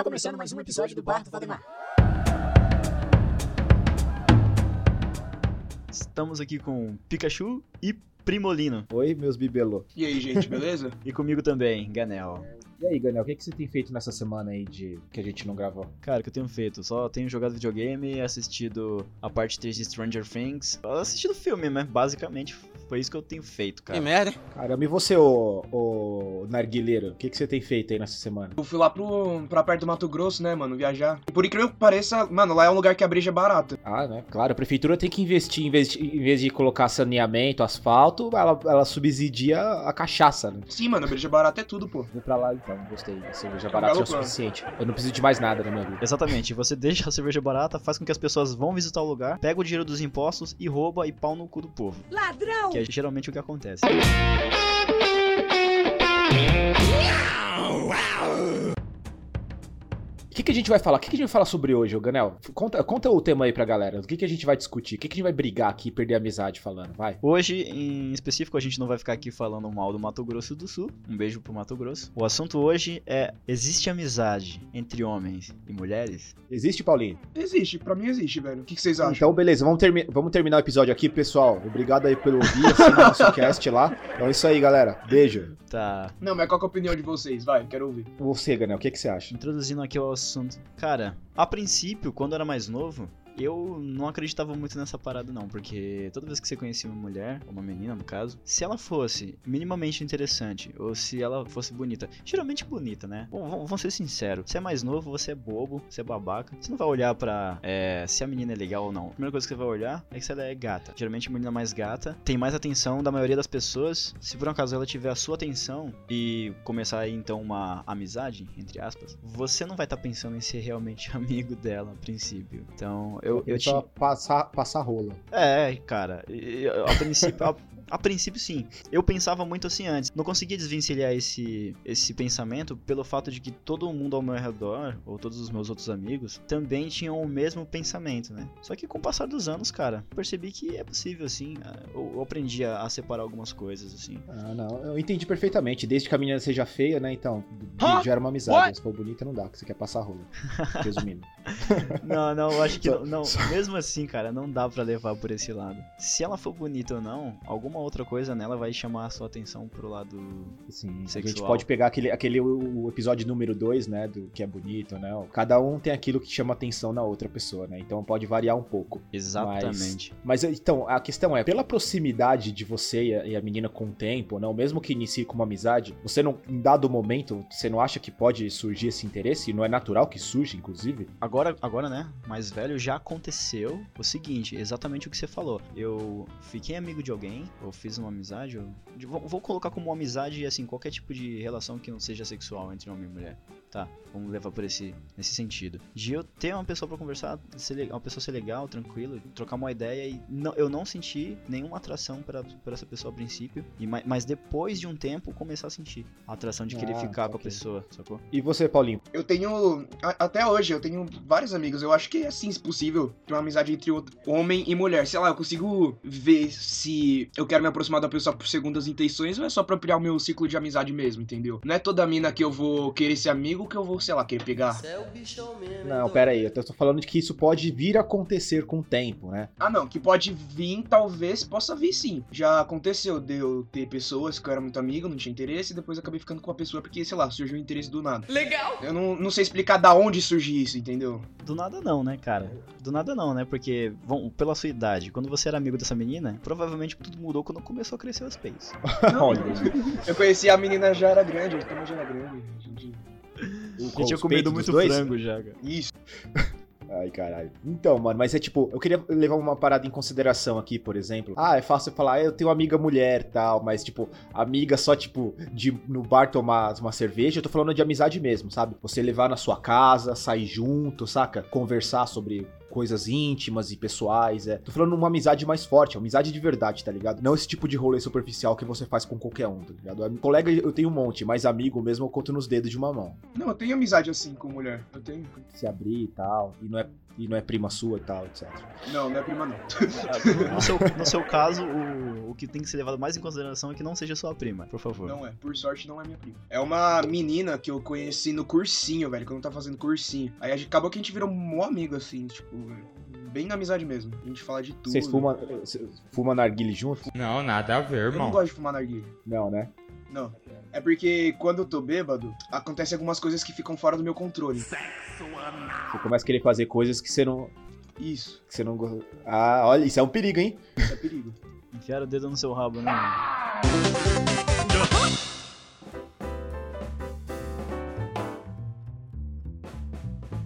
Tá começando mais um episódio do Bar do Valdemar. Estamos aqui com Pikachu e Primolino. Oi, meus bibelô. E aí, gente, beleza? E comigo também, Ganel. E aí, Ganel, o que, que você tem feito nessa semana aí de que a gente não gravou? Cara, o que eu tenho feito? Só tenho jogado videogame, assistido a parte 3 de Stranger Things. Assistido filme, né? Basicamente, foi isso que eu tenho feito, cara. Que merda? Caramba, e você, ô, ô narguileiro? O que, que você tem feito aí nessa semana? Eu fui lá pro, pra perto do Mato Grosso, né, mano, viajar. E por incrível que pareça, mano, lá é um lugar que a breja é barata. Ah, né? Claro, a prefeitura tem que investir, em vez de, em vez de colocar saneamento, asfalto, ela, ela subsidia a cachaça, né? Sim, mano, a breja barata é tudo, pô. Vou pra lá então, gostei. A cerveja um barata é o suficiente. Eu não preciso de mais nada na minha vida. Exatamente, você deixa a cerveja barata, faz com que as pessoas vão visitar o lugar, pega o dinheiro dos impostos e rouba e pau no cu do povo. Ladrão! Que é geralmente o que acontece. O que, que a gente vai falar? O que, que a gente vai falar sobre hoje, ô Ganel? Conta, conta o tema aí pra galera. O que, que a gente vai discutir? O que, que a gente vai brigar aqui e perder a amizade falando? Vai. Hoje, em específico, a gente não vai ficar aqui falando mal do Mato Grosso do Sul. Um beijo pro Mato Grosso. O assunto hoje é: existe amizade entre homens e mulheres? Existe, Paulinho? Existe, pra mim existe, velho. O que, que vocês acham? Então, beleza, vamos, termi- vamos terminar o episódio aqui, pessoal. Obrigado aí pelo ouvir, assina nosso cast lá. Então é isso aí, galera. Beijo. Tá. Não, mas qual que é a opinião de vocês? Vai, quero ouvir. Você, Ganel, o que, que você acha? Introduzindo aqui o assunto. Cara, a princípio, quando eu era mais novo, eu não acreditava muito nessa parada, não. Porque toda vez que você conhecia uma mulher, ou uma menina no caso, se ela fosse minimamente interessante, ou se ela fosse bonita, geralmente bonita, né? Bom, vamos ser sinceros. Você é mais novo, você é bobo, você é babaca. Você não vai olhar pra é, se a menina é legal ou não. A primeira coisa que você vai olhar é que se ela é gata. Geralmente a menina mais gata tem mais atenção da maioria das pessoas. Se por um acaso ela tiver a sua atenção e começar aí então uma amizade, entre aspas, você não vai estar pensando em ser realmente amigo dela a princípio. Então, eu, eu tinha. passar, passar rola. É, cara, e- e- a princípio. A- princípio, sim. Eu pensava muito assim antes. Não conseguia desvencilhar esse, esse pensamento pelo fato de que todo mundo ao meu redor, ou todos os meus outros amigos, também tinham o mesmo pensamento, né? Só que com o passar dos anos, cara, percebi que é possível, assim. Eu, aprendi a, separar algumas coisas, assim. Ah, não, eu entendi perfeitamente. Desde que a menina seja feia, né? Então, Hã? gera uma amizade. What? Se for bonita, não dá, que você quer passar rola. Resumindo. Não, não, eu acho que não, não. Mesmo assim, cara, não dá pra levar por esse lado. Se ela for bonita ou não, alguma outra coisa nela vai chamar a sua atenção pro lado. A Sexual. gente pode pegar aquele, aquele o, episódio número 2, né? Do que é bonito, né? Cada um tem aquilo que chama atenção na outra pessoa, né? Então pode variar um pouco. Exatamente. Mas então, a questão é, pela proximidade de você e a, e a menina com o tempo, não, mesmo que inicie com uma amizade, você não, em dado momento, você não acha que pode surgir esse interesse? E não é natural que surja, inclusive? Agora, agora, né, mais velho, já aconteceu o seguinte, exatamente o que você falou. Eu fiquei amigo de alguém, eu fiz uma amizade, eu, vou, vou colocar como amizade, assim, qualquer tipo de relação que não seja sexual entre homem e mulher. Tá, vamos levar por esse, nesse sentido. De eu ter uma pessoa pra conversar, ser, uma pessoa ser legal, tranquilo, trocar uma ideia e não, eu não senti nenhuma atração pra por essa pessoa a princípio, e, ma- mas depois de um tempo começar a sentir a atração de querer Ah, ficar com a pessoa, sacou? E você, Paulinho? Eu tenho. a- até hoje, eu tenho vários amigos. Eu acho que é sim possível ter uma amizade entre outro- homem e mulher. Sei lá, eu consigo ver se eu quero me aproximar da pessoa por segundas intenções ou é só pra ampliar o meu ciclo de amizade mesmo, entendeu? Não é toda mina que eu vou querer ser amigo que eu vou, sei lá, querer pegar. Não, pera aí, eu tô falando de que isso pode vir a acontecer com o tempo, né? Ah, não, que pode vir, talvez possa vir sim. Já aconteceu de eu ter pessoas que eu era muito amigo, não tinha interesse, e depois eu acabei ficando com a pessoa porque, sei lá, surgiu um interesse do nada. Legal! Eu não, não sei explicar da onde surgiu isso, entendeu? Do nada não, né, cara? Do nada não, né? Porque, bom, pela sua idade, quando você era amigo dessa menina, provavelmente tudo mudou quando começou a crescer os peitos. Olha, eu conheci a menina já era grande, a também já era grande. gente. Eu tinha comido muito dois? frango já, cara. Isso. Ai, caralho. Então, mano, mas é tipo, eu queria levar uma parada em consideração aqui, por exemplo. Ah, é fácil falar, ah, eu tenho amiga mulher tal, mas, tipo, amiga só, tipo, de no bar tomar uma cerveja. Eu tô falando de amizade mesmo, sabe? Você levar na sua casa, sair junto, saca? Conversar sobre coisas íntimas e pessoais. É. Tô falando uma amizade mais forte, uma amizade de verdade, tá ligado? Não esse tipo de rolê superficial que você faz com qualquer um, tá ligado? É, Colega eu tenho um monte, mas amigo mesmo eu conto nos dedos de uma mão. Não, eu tenho amizade assim com mulher. Eu tenho. Se abrir e tal, e não é, e não é prima sua e tal, etc. Não, minha prima não. No seu, no seu caso, o, o que tem que ser levado mais em consideração é que não seja sua prima, por favor. Não é, por sorte não é minha prima. É uma menina que eu conheci no cursinho, velho, quando eu tava fazendo cursinho. Aí acabou que a gente virou mó amigo, assim, tipo, bem na amizade mesmo. A gente fala de tudo. Vocês fumam, fumam narguile junto? Não, nada a ver, Eu não irmão. gosto de fumar narguilha. Não, né? Não. É porque quando eu tô bêbado, acontece algumas coisas que ficam fora do meu controle. Você começa a querer fazer coisas que você não. Isso, Que você não go- Ah, olha, isso é um perigo, hein? isso é perigo. Enfiar o dedo no seu rabo, né?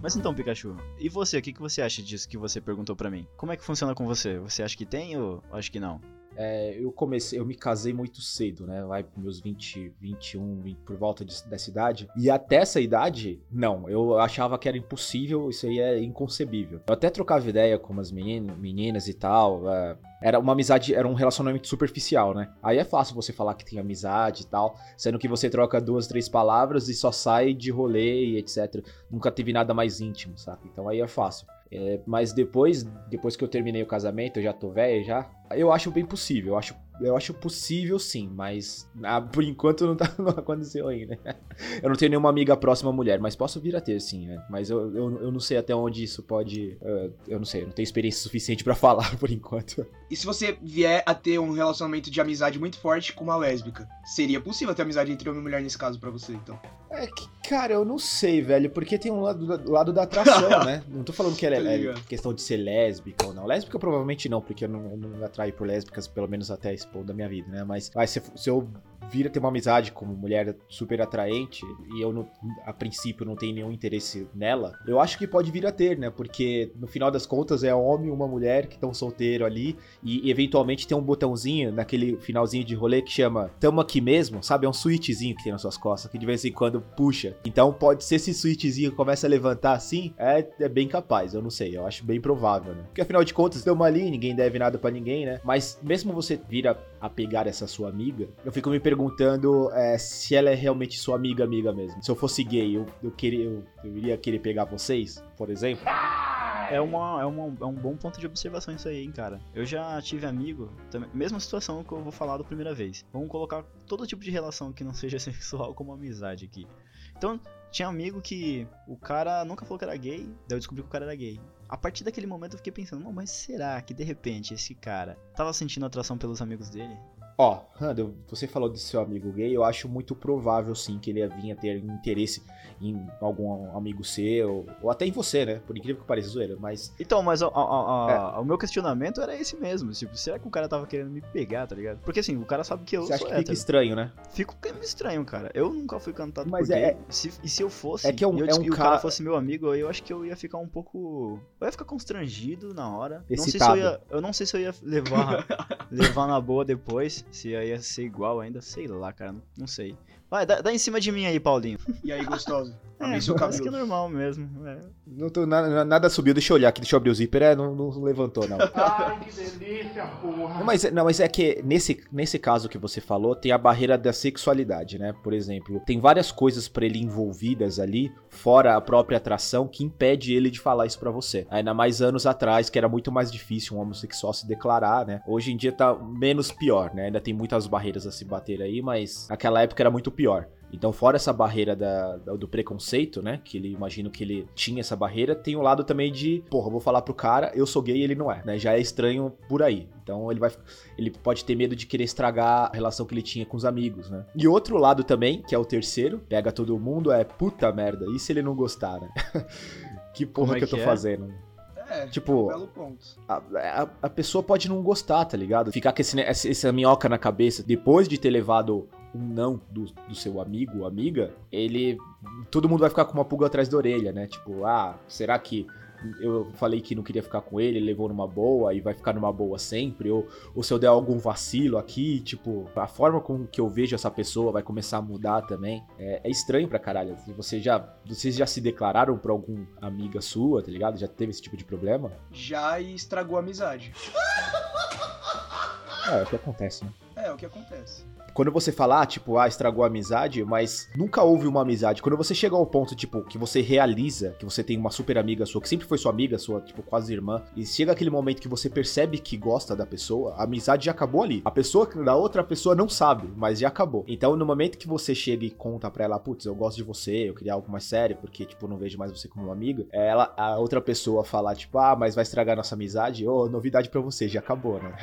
Mas então, Pikachu, e você, o que, que você acha disso que você perguntou pra mim? Como é que funciona com você? Você acha que tem ou acho que não? É, eu comecei, eu me casei muito cedo, né? Vai pros meus 20, 21, 20, por volta de- dessa idade. E até essa idade, não, eu achava que era impossível, isso aí é inconcebível. Eu até trocava ideia com umas meninas, meninas e tal. é, era uma amizade, era um relacionamento superficial, né? Aí é fácil você falar que tem amizade e tal, sendo que você troca duas, três palavras e só sai de rolê e etc. Nunca teve nada mais íntimo, sabe? Então aí é fácil. É, mas depois, depois que eu terminei o casamento, eu já tô velho já. Eu acho bem possível, eu acho, eu acho possível sim, mas ah, por enquanto não, tá, não aconteceu ainda. Eu não tenho nenhuma amiga próxima mulher, mas posso vir a ter sim, né? Mas eu, eu, eu não sei até onde isso pode. eh, eu não sei, eu não tenho experiência suficiente pra falar por enquanto. E se você vier a ter um relacionamento de amizade muito forte com uma lésbica? Seria possível ter amizade entre homem e mulher nesse caso pra você, então? É que, cara, eu não sei, velho, porque tem um lado, lado da atração, né? Não tô falando que ela Tá é, é ligado. questão de ser lésbica ou não. Lésbica provavelmente não, porque eu não, eu não me atraio por lésbicas, pelo menos até esse ponto da minha vida, né? Mas, mas se, se eu vir a ter uma amizade com uma mulher super atraente e eu, não, a princípio, não tenho nenhum interesse nela, eu acho que pode vir a ter, né? Porque no final das contas é um homem e uma mulher que estão solteiro ali e eventualmente tem um botãozinho naquele finalzinho de rolê que chama Tamo Aqui Mesmo, sabe? É um switchzinho que tem nas suas costas que de vez em quando puxa. Então pode ser esse switchzinho começa a levantar assim, é, é bem capaz, eu não sei, eu acho bem provável, né? Porque afinal de contas, tamo ali, ninguém deve nada pra ninguém, né? Mas mesmo você vir a, a pegar essa sua amiga, eu fico me perguntando é, se ela é realmente sua amiga, amiga mesmo. Se eu fosse gay, eu, eu, queria, eu, eu iria querer pegar vocês, por exemplo. É, uma, é, uma, é um bom ponto de observação isso aí, hein, cara. Eu já tive amigo, mesma situação que eu vou falar da primeira vez. Vamos colocar todo tipo de relação que não seja sexual como amizade aqui. Então, tinha amigo que o cara nunca falou que era gay, daí eu descobri que o cara era gay. A partir daquele momento eu fiquei pensando, mas será que de repente esse cara tava sentindo atração pelos amigos dele? Ó, Randall, você falou de seu amigo gay, eu acho muito provável sim que ele vinha ter interesse em algum amigo seu, ou até em você, né? Por incrível que pareça, zoeira, mas Então, mas a- a- a- o meu questionamento era esse mesmo. Tipo, será que o cara tava querendo me pegar, tá ligado? Porque assim, o cara sabe que eu você acha que fica hétero. estranho, né? Fico meio estranho, cara. Eu nunca fui cantado Mas por é- gay. Se- e se eu fosse, é que é um- eu, é um e o cara- cara fosse meu amigo, eu acho que eu ia ficar um pouco. Eu ia ficar constrangido na hora. Não sei se eu, ia, eu não sei se eu ia levar, levar na boa depois. Se ia ser igual ainda. Sei lá, cara. Não, sei. Vai, dá, dá em cima de mim aí, Paulinho. E aí, gostoso? É, seu acho que é cabelo. normal mesmo. é. Não tô, nada, nada subiu, deixa eu olhar aqui, deixa eu abrir o zíper, é, não, não levantou, não. Ai, que delícia, porra. Não, mas, não, mas é que nesse, nesse caso que você falou, tem a barreira da sexualidade, né? Por exemplo, tem várias coisas pra ele envolvidas ali, fora a própria atração, que impede ele de falar isso pra você. Ainda mais anos atrás, que era muito mais difícil um homossexual se declarar, né? Hoje em dia tá menos pior, né? Ainda tem muitas barreiras a se bater aí, mas naquela época era muito pior. Então, fora essa barreira da, da- do preconceito, né? Que ele imagino que ele tinha essa barreira, tem o lado também de, porra, eu vou falar pro cara, eu sou gay e ele não é, né? Já é estranho por aí. Então ele vai. Ele pode ter medo de querer estragar a relação que ele tinha com os amigos, né? E outro lado também, que é o terceiro, pega todo mundo, é puta merda, e se ele não gostar, né? que porra é que eu tô que é? fazendo? É, Tipo, belo ponto. a, a, a pessoa pode não gostar, tá ligado? Ficar com esse, essa minhoca na cabeça depois de ter levado um não do, do seu amigo ou amiga, ele. Todo mundo vai ficar com uma pulga atrás da orelha, né? Tipo, ah, será que eu falei que não queria ficar com ele, ele levou numa boa e vai ficar numa boa sempre, ou, ou se eu der algum vacilo aqui, tipo, a forma com que eu vejo essa pessoa vai começar a mudar também. É, é estranho pra caralho. Você já, vocês já se declararam pra algum amiga sua, tá ligado? Já teve esse tipo de problema? Já e estragou a amizade. É, é o que acontece, né? É, é o que acontece. Quando você fala, ah, tipo, ah, estragou a amizade, mas nunca houve uma amizade. Quando você chega ao ponto, tipo, que você realiza que você tem uma super amiga sua, que sempre foi sua amiga, sua, tipo, quase irmã, e chega aquele momento que você percebe que gosta da pessoa, a amizade já acabou ali. A pessoa da outra pessoa não sabe, mas já acabou. Então, no momento que você chega e conta pra ela, putz, eu gosto de você, eu queria algo mais sério, porque, tipo, não vejo mais você como uma amiga, ela, a outra pessoa falar, tipo, ah, mas vai estragar nossa amizade, ô, oh, novidade pra você, já acabou, né?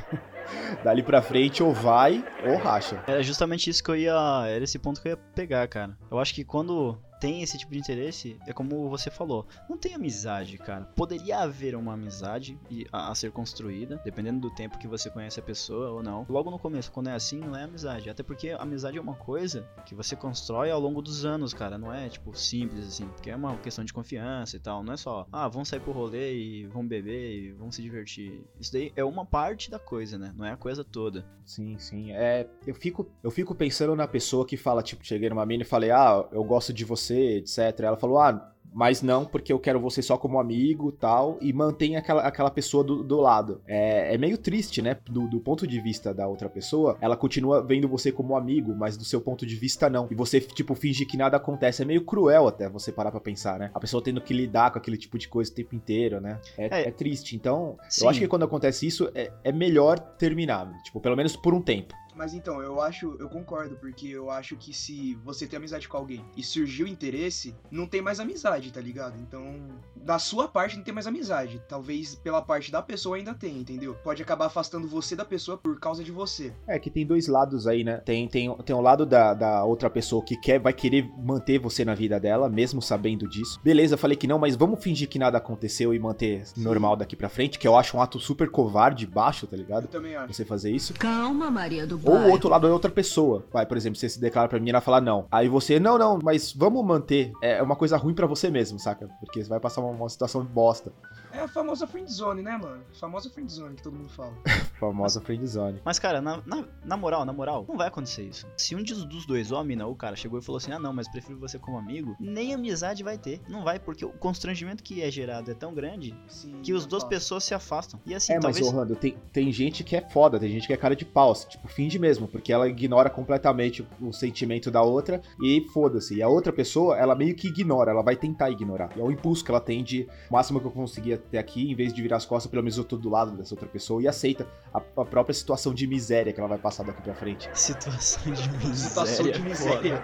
Dali pra frente, ou vai, ou racha. Era justamente isso que eu ia. Era esse ponto que eu ia pegar, cara. Eu acho que quando tem esse tipo de interesse, é como você falou, não tem amizade, cara. Poderia haver uma amizade a, ser construída, dependendo do tempo que você conhece a pessoa ou não. Logo no começo, quando é assim, não é amizade. Até porque amizade é uma coisa que você constrói ao longo dos anos, cara. Não é, tipo, simples assim. Porque é uma questão de confiança e tal. Não é só, ah, vamos sair pro rolê e vamos beber e vamos se divertir. Isso daí é uma parte da coisa, né? Não é a coisa toda. Sim, sim. É, eu fico, eu fico pensando na pessoa que fala, tipo, cheguei numa mina e falei, ah, eu gosto de você você, etc. Ela falou: ah, mas não porque eu quero você só como amigo tal, e mantém aquela, aquela pessoa do, do lado. É, é meio triste, né? Do, do, ponto de vista da outra pessoa, ela continua vendo você como amigo, mas do seu ponto de vista não. E você, tipo, finge que nada acontece. É meio cruel até você parar pra pensar, né? A pessoa tendo que lidar com aquele tipo de coisa o tempo inteiro, né? É, é, é triste. Então, sim. eu acho que quando acontece isso, é, é melhor terminar. Tipo, pelo menos por um tempo. Mas então, eu acho, eu concordo, porque eu acho que se você tem amizade com alguém e surgiu interesse, não tem mais amizade, tá ligado? Então, da sua parte não tem mais amizade. Talvez pela parte da pessoa ainda tenha, entendeu? Pode acabar afastando você da pessoa por causa de você. É que tem dois lados aí, né? Tem, tem, tem um lado da, da outra pessoa que quer, vai querer manter você na vida dela, mesmo sabendo disso. Beleza, falei que não, mas vamos fingir que nada aconteceu e manter Sim. normal daqui pra frente, que eu acho um ato super covarde, baixo, tá ligado? Eu também acho. Você fazer isso. Calma, Maria do ou o outro lado é outra pessoa. Vai, por exemplo, você se declara pra mim e ela fala não. Aí você, não, não, mas vamos manter. É uma coisa ruim para você mesmo, saca? Porque você vai passar uma, uma situação bosta. É a famosa friendzone, né, mano? A famosa friendzone que todo mundo fala. famosa friendzone. Mas, cara, na, na, na, moral, na moral, não vai acontecer isso. Se um dos dois, ou a mina ou o cara, chegou e falou assim, ah, não, mas prefiro você como amigo, nem amizade vai ter. Não vai, porque o constrangimento que é gerado é tão grande Sim, que as duas pessoas se afastam. E assim, é, talvez... mas, Rando, tem, tem gente que é foda, tem gente que é cara de pau, tipo, finge mesmo, porque ela ignora completamente o sentimento da outra e foda-se. E a outra pessoa, ela meio que ignora, ela vai tentar ignorar. E é o impulso que ela tem de, o máximo que eu conseguia ter aqui, em vez de virar as costas, pelo menos eu tô do lado dessa outra pessoa e aceita a, a própria situação de miséria que ela vai passar daqui pra frente. Situação de miséria. Situação de miséria.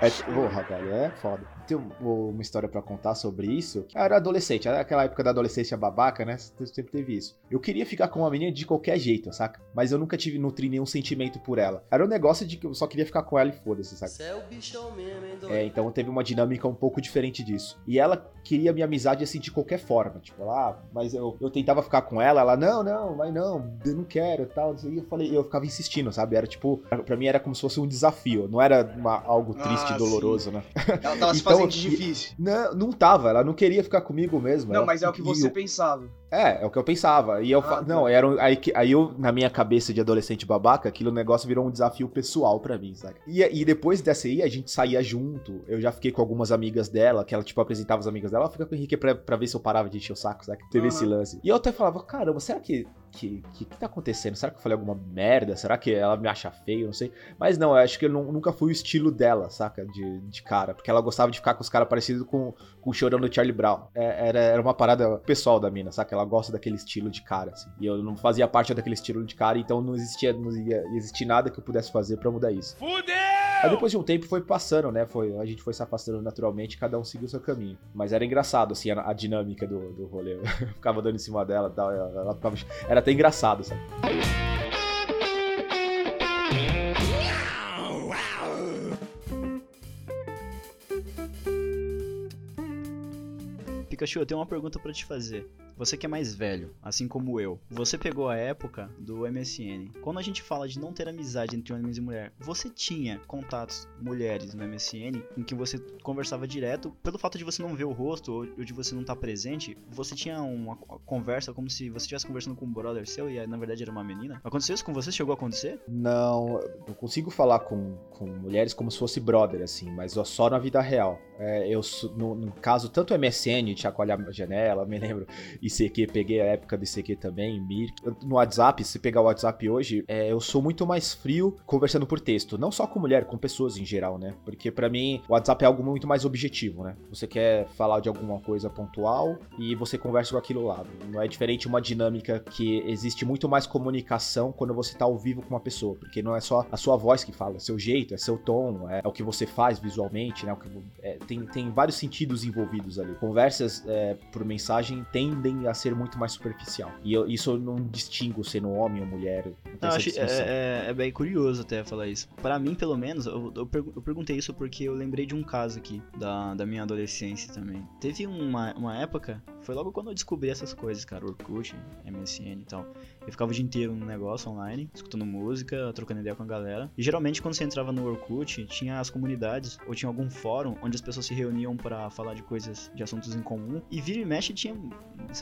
É, porra, velho, é foda. Tem uma história para contar sobre isso. Eu era adolescente, era aquela época da adolescência babaca, né? Sempre teve isso. Eu queria ficar com uma menina de qualquer jeito, saca? Mas eu nunca tive, nutri nenhum sentimento por ela. Era um negócio de que eu só queria ficar com ela e foda-se, saca? é o bichão mesmo, hein, É, então teve uma dinâmica um pouco diferente disso. E ela queria minha amizade assim de qualquer forma. Tipo, lá, ah, mas eu, eu tentava ficar com ela, ela, não, não, mas não, eu não quero tal. E eu falei, eu ficava insistindo, sabe? Era tipo, pra mim era como se fosse um desafio, não era uma, algo triste ah, e doloroso, sim. né? Ela tava se então, fazendo de difícil. Não, não tava, ela não queria ficar comigo mesmo. Não, mas é o que você pensava. É, é o que eu pensava. E eu, ah, não, tá. era um, aí, aí eu, na minha cabeça de adolescente babaca, aquilo negócio virou um desafio pessoal para mim, sabe? E, e depois dessa aí, a gente saía junto. Eu já fiquei com algumas amigas dela, que ela, tipo, apresentava as amigas dela. Ela fica com o Henrique pra, pra ver se eu parava de encher o saco, sabe? Teve uhum. esse lance. E eu até falava, caramba, será que que, que, que tá acontecendo? Será que eu falei alguma merda? Será que ela me acha feio? Não sei. Mas não, eu acho que eu não, nunca fui o estilo dela, saca? De, de cara. Porque ela gostava de ficar com os caras parecidos com, com o chorão do Charlie Brown. É, era, era uma parada pessoal da mina, saca? Ela gosta daquele estilo de cara, assim. E eu não fazia parte daquele estilo de cara, então não existia, não ia existir nada que eu pudesse fazer para mudar isso. Fudeu! Aí depois de um tempo foi passando, né? Foi, a gente foi se afastando naturalmente, cada um seguiu o seu caminho. Mas era engraçado, assim, a, a dinâmica do, do rolê. Eu ficava dando em cima dela e tal. Ela, ela ficava, era até engraçado, sabe? Pikachu, eu tenho uma pergunta para te fazer. Você que é mais velho, assim como eu, você pegou a época do MSN. Quando a gente fala de não ter amizade entre homens e mulher, você tinha contatos mulheres no MSN em que você conversava direto, pelo fato de você não ver o rosto ou de você não estar presente, você tinha uma conversa como se você estivesse conversando com um brother seu e na verdade era uma menina. Aconteceu isso com você? Chegou a acontecer? Não, eu consigo falar com, com mulheres como se fosse brother, assim, mas só na vida real. É, eu, no, no, caso, tanto MSN, chacoalhar a janela, me lembro, ICQ, peguei a época do ICQ também, Mir. No WhatsApp, se pegar o WhatsApp hoje, é, eu sou muito mais frio conversando por texto. Não só com mulher, com pessoas em geral, né? Porque para mim, o WhatsApp é algo muito mais objetivo, né? Você quer falar de alguma coisa pontual e você conversa com aquilo lá. Não é diferente uma dinâmica que existe muito mais comunicação quando você tá ao vivo com uma pessoa, porque não é só a sua voz que fala, é seu jeito, é seu tom, é, é o que você faz visualmente, né? Que, é, tem, tem vários sentidos envolvidos ali. Conversas é, por mensagem tendem a ser muito mais superficial. E eu, isso eu não distingo sendo homem ou mulher. Não, acho, é, é, é, bem curioso até falar isso. Para mim, pelo menos, eu, eu, eu, perguntei isso porque eu lembrei de um caso aqui da, da minha adolescência também. Teve uma, uma época, foi logo quando eu descobri essas coisas, cara, Orkut, MSN e tal. Eu ficava o dia inteiro no negócio online, escutando música, trocando ideia com a galera. E geralmente quando você entrava no Orkut, tinha as comunidades ou tinha algum fórum onde as pessoas se reuniam para falar de coisas, de assuntos em comum. E vira e mexe tinha.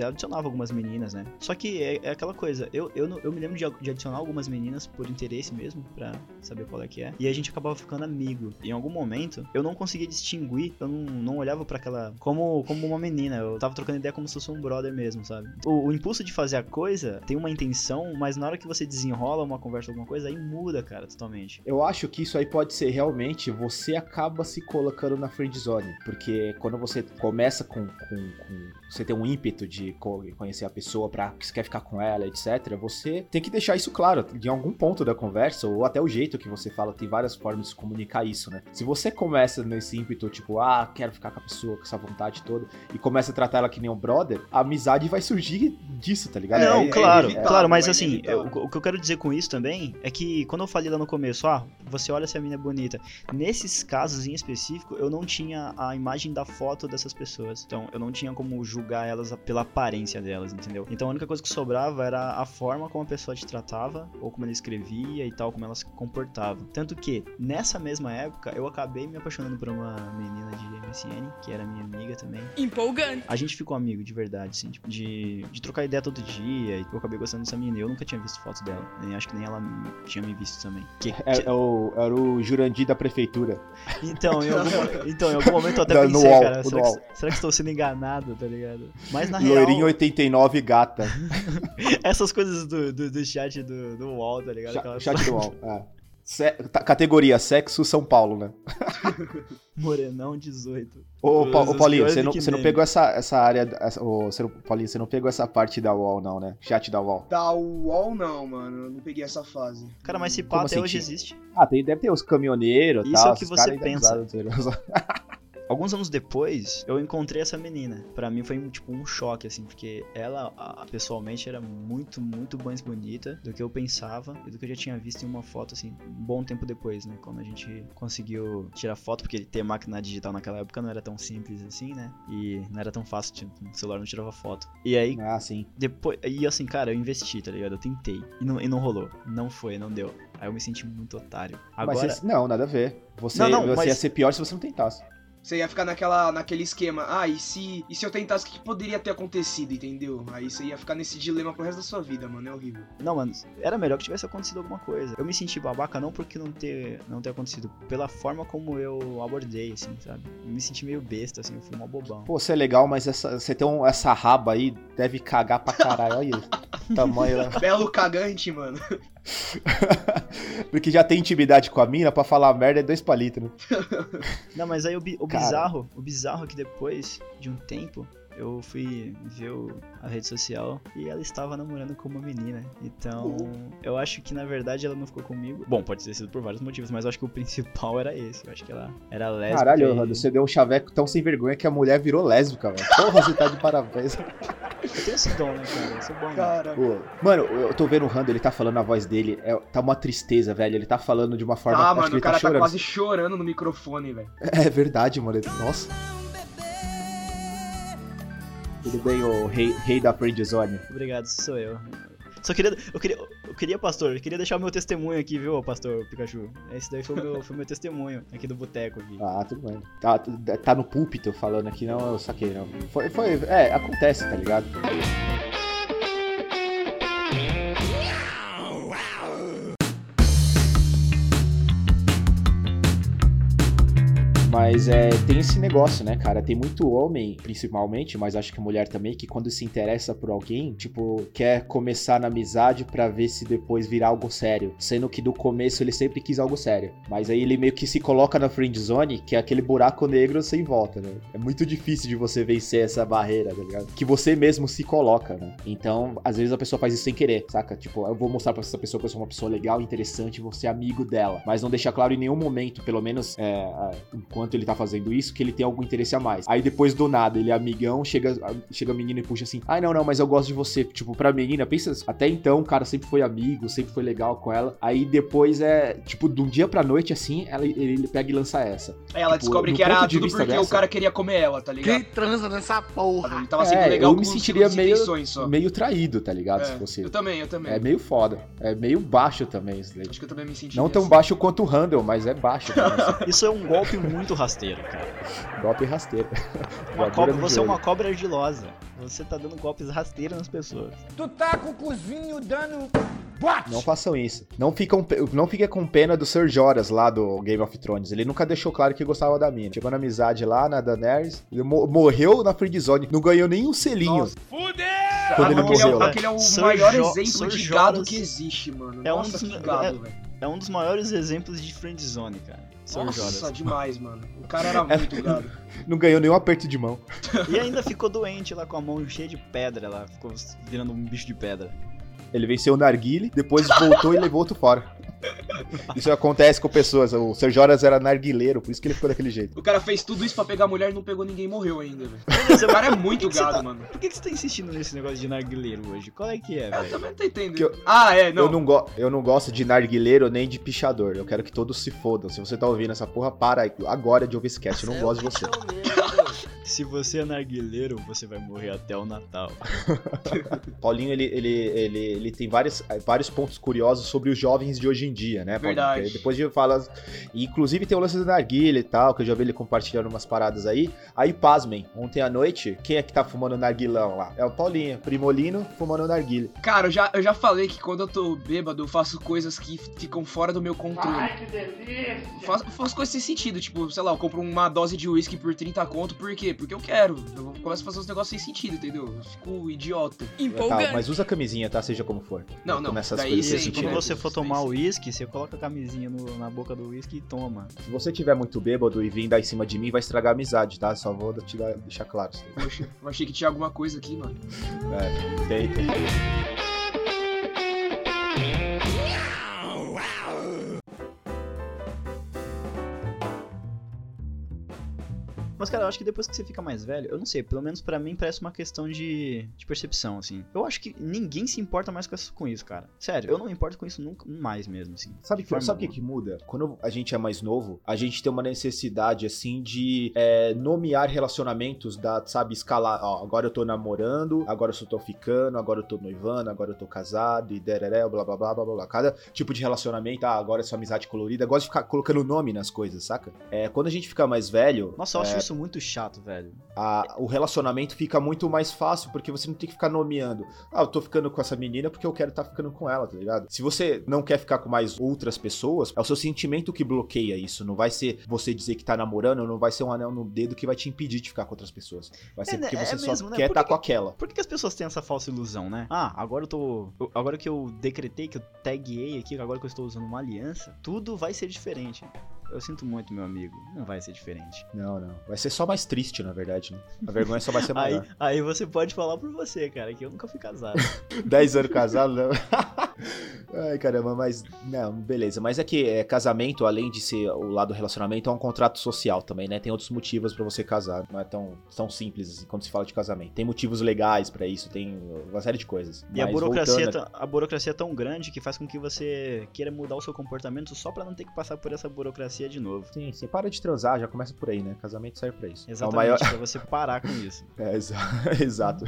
Adicionava algumas meninas, né? Só que é, é aquela coisa, eu, eu, eu me lembro de, de, adicionar algumas meninas por interesse mesmo, pra saber qual é que é. E a gente acabava ficando amigo. Em algum momento, eu não conseguia distinguir, eu não, não olhava para aquela. Como, como uma menina, eu tava trocando ideia como se fosse um brother mesmo, sabe? O, o impulso de fazer a coisa tem uma intenção mas na hora que você desenrola uma conversa, alguma coisa, aí muda, cara, totalmente. Eu acho que isso aí pode ser realmente você acaba se colocando na friend zone, porque quando você começa com, com, com você tem um ímpeto de conhecer a pessoa para que você quer ficar com ela, etc, você tem que deixar isso claro em algum ponto da conversa ou até o jeito que você fala, tem várias formas de comunicar isso, né? Se você começa nesse ímpeto tipo, ah, quero ficar com a pessoa com essa vontade toda e começa a tratar ela que nem um brother, a amizade vai surgir disso, tá ligado? Não, é, claro, é claro, mas assim, eu, o que eu quero dizer com isso também é que quando eu falei lá no começo, ah, você olha se a mina é bonita. Nesses casos em específico, eu não tinha a imagem da foto dessas pessoas. Então, eu não tinha como julgar elas pela aparência delas, entendeu? Então, a única coisa que sobrava era a forma como a pessoa te tratava, ou como ela escrevia e tal, como ela se comportava. Tanto que, nessa mesma época, eu acabei me apaixonando por uma menina de MSN, que era minha amiga também. Empolgante. A gente ficou amigo de verdade, assim, tipo, de, de trocar ideia todo dia, e eu acabei gostando dessa menina. Eu nunca tinha visto fotos dela. Nem acho que nem ela tinha me visto também. Que, é, é o, era o Jurandir da prefeitura. Então, em algum, então, em algum momento eu até da, pensei, cara, será que, será que, estou sendo enganado, tá ligado? Mas na Loirinho real... 89 gata. Essas coisas do, do, do, chat do, do UOL, tá ligado? Chat, chat do UOL, é. Se, categoria sexo São Paulo, né? Morenão 18. Ô, ô, ô Paulinho, você não, você não pegou essa, essa área. Essa, ô, você, Paulinho, você não pegou essa parte da UOL, não, né? Chat da UOL. Da UOL, não, mano. Eu não peguei essa fase. Cara, mas se pá, até assim, hoje existe. Ah, tem, deve ter os caminhoneiros e Isso tal, é o que você pensa. Alguns anos depois, eu encontrei essa menina. Para mim foi tipo um choque, assim, porque ela a, pessoalmente era muito, muito mais bonita do que eu pensava e do que eu já tinha visto em uma foto, assim, um bom tempo depois, né? Quando a gente conseguiu tirar foto, porque ter máquina digital naquela época não era tão simples assim, né? E não era tão fácil, tipo, o celular não tirava foto. E aí. Ah, sim. Depois. E assim, cara, eu investi, tá ligado? Eu tentei. E não, e não rolou. Não foi, não deu. Aí eu me senti muito otário. Agora... Mas esse, não, nada a ver. Você, não, não, você mas... ia ser pior se você não tentasse. Você ia ficar naquela, naquele esquema, ah, e se, e se eu tentasse, o que poderia ter acontecido, entendeu? Aí você ia ficar nesse dilema pro resto da sua vida, mano, é horrível. Não, mano, era melhor que tivesse acontecido alguma coisa. Eu me senti babaca não porque não ter, não ter acontecido, pela forma como eu abordei, assim, sabe? Eu me senti meio besta, assim, eu fui uma bobão. Pô, você é legal, mas essa, você tem um, essa raba aí, deve cagar pra caralho, olha isso. Tamanho? Belo cagante, mano. Porque já tem intimidade com a mina, pra falar merda é dois palitos, né? Não, mas aí o, o bizarro, o bizarro é que depois de um tempo, eu fui ver a rede social e ela estava namorando com uma menina. Então, uhum. eu acho que na verdade ela não ficou comigo. Bom, pode ter sido por vários motivos, mas eu acho que o principal era esse. Eu acho que ela era lésbica. Caralho, e... você deu um chaveco tão sem vergonha que a mulher virou lésbica, velho. Porra, você tá de parabéns. Tenho esse dom, né, cara? Eu sou bom. Cara. Pô, mano, eu tô vendo o Rando, ele tá falando a voz dele. É, tá uma tristeza, velho. Ele tá falando de uma forma. Ah, mano, o cara tá, tá quase chorando no microfone, velho. É verdade, mano. Nossa. Tudo bem, o rei, rei da friendzone? Obrigado, sou eu. Só queria, eu queria, eu queria, pastor, eu queria deixar o meu testemunho aqui, viu, pastor Pikachu? Esse daí foi o meu, foi meu testemunho aqui do boteco aqui. Ah, tudo bem. Tá, tá no púlpito falando aqui, não, eu saquei, não. Foi, foi, é, acontece, tá ligado? Mas é, tem esse negócio, né, cara? Tem muito homem, principalmente, mas acho que mulher também, que quando se interessa por alguém, tipo, quer começar na amizade pra ver se depois virar algo sério. Sendo que do começo ele sempre quis algo sério. Mas aí ele meio que se coloca na friend zone, que é aquele buraco negro sem volta, né? É muito difícil de você vencer essa barreira, tá ligado? Que você mesmo se coloca, né? Então, às vezes a pessoa faz isso sem querer, saca? Tipo, eu vou mostrar pra essa pessoa que eu sou uma pessoa legal, interessante, vou ser amigo dela. Mas não deixar claro em nenhum momento, pelo menos é, enquanto enquanto ele tá fazendo isso, que ele tem algum interesse a mais. Aí depois do nada, ele é amigão, chega, chega a menina e puxa assim: ai, ah, não, não, mas eu gosto de você. Tipo, pra menina, pensa, até então o cara sempre foi amigo, sempre foi legal com ela. Aí depois é, tipo, de um dia pra noite, assim, ela, ele pega e lança essa. Aí ela tipo, descobre que era tudo porque dessa, o cara queria comer ela, tá ligado? Quem transa nessa porra? Ele tava sendo é, legal eu me sentiria meio, meio traído, tá ligado? É, se fosse. Eu também, eu também. É meio foda. É meio baixo também isso daí. Acho que eu também me senti. Não tão assim. baixo quanto o Handel, mas é baixo. isso é um golpe muito rasteiro, cara. Golpe rasteiro. Uma cobra, você é uma cobra ardilosa. Você tá dando golpes rasteiros nas pessoas. Tu tá com o cozinho dando. Não façam isso. Não, ficam, não fiquem com pena do Sir Joras lá do Game of Thrones. Ele nunca deixou claro que gostava da mina. Chegou na amizade lá na Daenerys. Ele morreu na friendzone. Não ganhou nenhum selinho. Nossa. Fudeu! Quando ele morreu. Aquele é o Sir maior jo exemplo Sir de gado Joras... que existe, mano. É Nossa, um dos, que gado, é, velho. É um dos maiores exemplos de friendzone, cara. Sr. Nossa, demais, mano. O cara era muito gado. Não ganhou nenhum aperto de mão. E ainda ficou doente lá com a mão cheia de pedra lá. Ficou virando um bicho de pedra. Ele venceu o Narguile, depois voltou e levou outro fora. Isso acontece com pessoas. O Sr. Joras era narguileiro, por isso que ele ficou daquele jeito. O cara fez tudo isso pra pegar a mulher e não pegou ninguém e morreu ainda, velho. O cara é muito gado, tá, mano. Por que, que você tá insistindo nesse negócio de narguileiro hoje? Qual é que é, velho? Eu também não tô entendendo. Eu, ah, é, não. Eu não, go eu não gosto de narguileiro nem de pichador. Eu quero que todos se fodam. Se você tá ouvindo essa porra, para agora de ouvir esse cast. Eu não gosto de você. Se você é narguileiro, você vai morrer até o Natal. Paulinho, ele, ele, ele, ele tem vários, vários pontos curiosos sobre os jovens de hoje em dia, né, Paulinho? Verdade. Depois de falar. Inclusive tem o lance do narguilha e tal, que eu já vi ele compartilhando umas paradas aí. Aí, pasmem, ontem à noite, quem é que tá fumando narguilão lá? É o Paulinho, primolino, fumando narguilha. Cara, eu já, eu já falei que quando eu tô bêbado, eu faço coisas que ficam fora do meu controle. Ai, que delícia! Faço, faço coisas sem sentido, tipo, sei lá, eu compro uma dose de uísque por 30 conto, por quê? Porque eu quero. Eu começo a fazer uns negócios sem sentido, entendeu? Eu fico idiota. Empolgante. Tá, mas usa camisinha, tá? Seja como for. Não, não. Nessas daí coisas sim, quando você for tomar o uísque, você coloca a camisinha no, na boca do uísque e toma. Se você tiver muito bêbado e vir dar em cima de mim, vai estragar a amizade, tá? Só vou te dar, deixar claro. Poxa, eu achei que tinha alguma coisa aqui, mano. É, tem, tem. Mas, cara, eu acho que depois que você fica mais velho, eu não sei, pelo menos para mim parece uma questão de, de percepção, assim. Eu acho que ninguém se importa mais com isso, cara. Sério, eu não me importo com isso nunca mais mesmo, assim. Sabe o que, sabe que, que muda? Quando a gente é mais novo, a gente tem uma necessidade, assim, de é, nomear relacionamentos, da, sabe, escalar. Ó, agora eu tô namorando, agora eu só tô ficando, agora eu tô noivando, agora eu tô casado, e dereré, blá blá blá blá blá. Cada tipo de relacionamento, ah, agora é sua amizade colorida. Gosto de ficar colocando nome nas coisas, saca? É, quando a gente fica mais velho. Nossa, eu é, isso muito chato, velho. A, o relacionamento fica muito mais fácil, porque você não tem que ficar nomeando. Ah, eu tô ficando com essa menina porque eu quero estar tá ficando com ela, tá ligado? Se você não quer ficar com mais outras pessoas, é o seu sentimento que bloqueia isso. Não vai ser você dizer que tá namorando, não vai ser um anel no dedo que vai te impedir de ficar com outras pessoas. Vai ser é, porque você é só né? quer estar tá com aquela. Por que, as pessoas têm essa falsa ilusão, né? Ah, agora eu tô. Agora que eu decretei, que eu taguei aqui, agora que eu estou usando uma aliança, tudo vai ser diferente. Eu sinto muito, meu amigo. Não vai ser diferente. Não, não. Vai ser só mais triste, na verdade, né? A vergonha só vai ser maior. aí, aí você pode falar por você, cara, que eu nunca fui casado. Dez anos casado, não. Ai, caramba, mas. Não, beleza. Mas é que é, casamento, além de ser o lado do relacionamento, é um contrato social também, né? Tem outros motivos pra você casar. Não é tão, tão simples assim quando se fala de casamento. Tem motivos legais pra isso, tem uma série de coisas. E a Mas burocracia, é voltando- tão- a burocracia é tão grande que faz com que você queira mudar o seu comportamento só pra não ter que passar por essa burocracia de novo. Sim, você para de transar, já começa por aí, né? Casamento serve pra isso. É o Exatamente, maior- pra você parar com isso. É, exa- exato.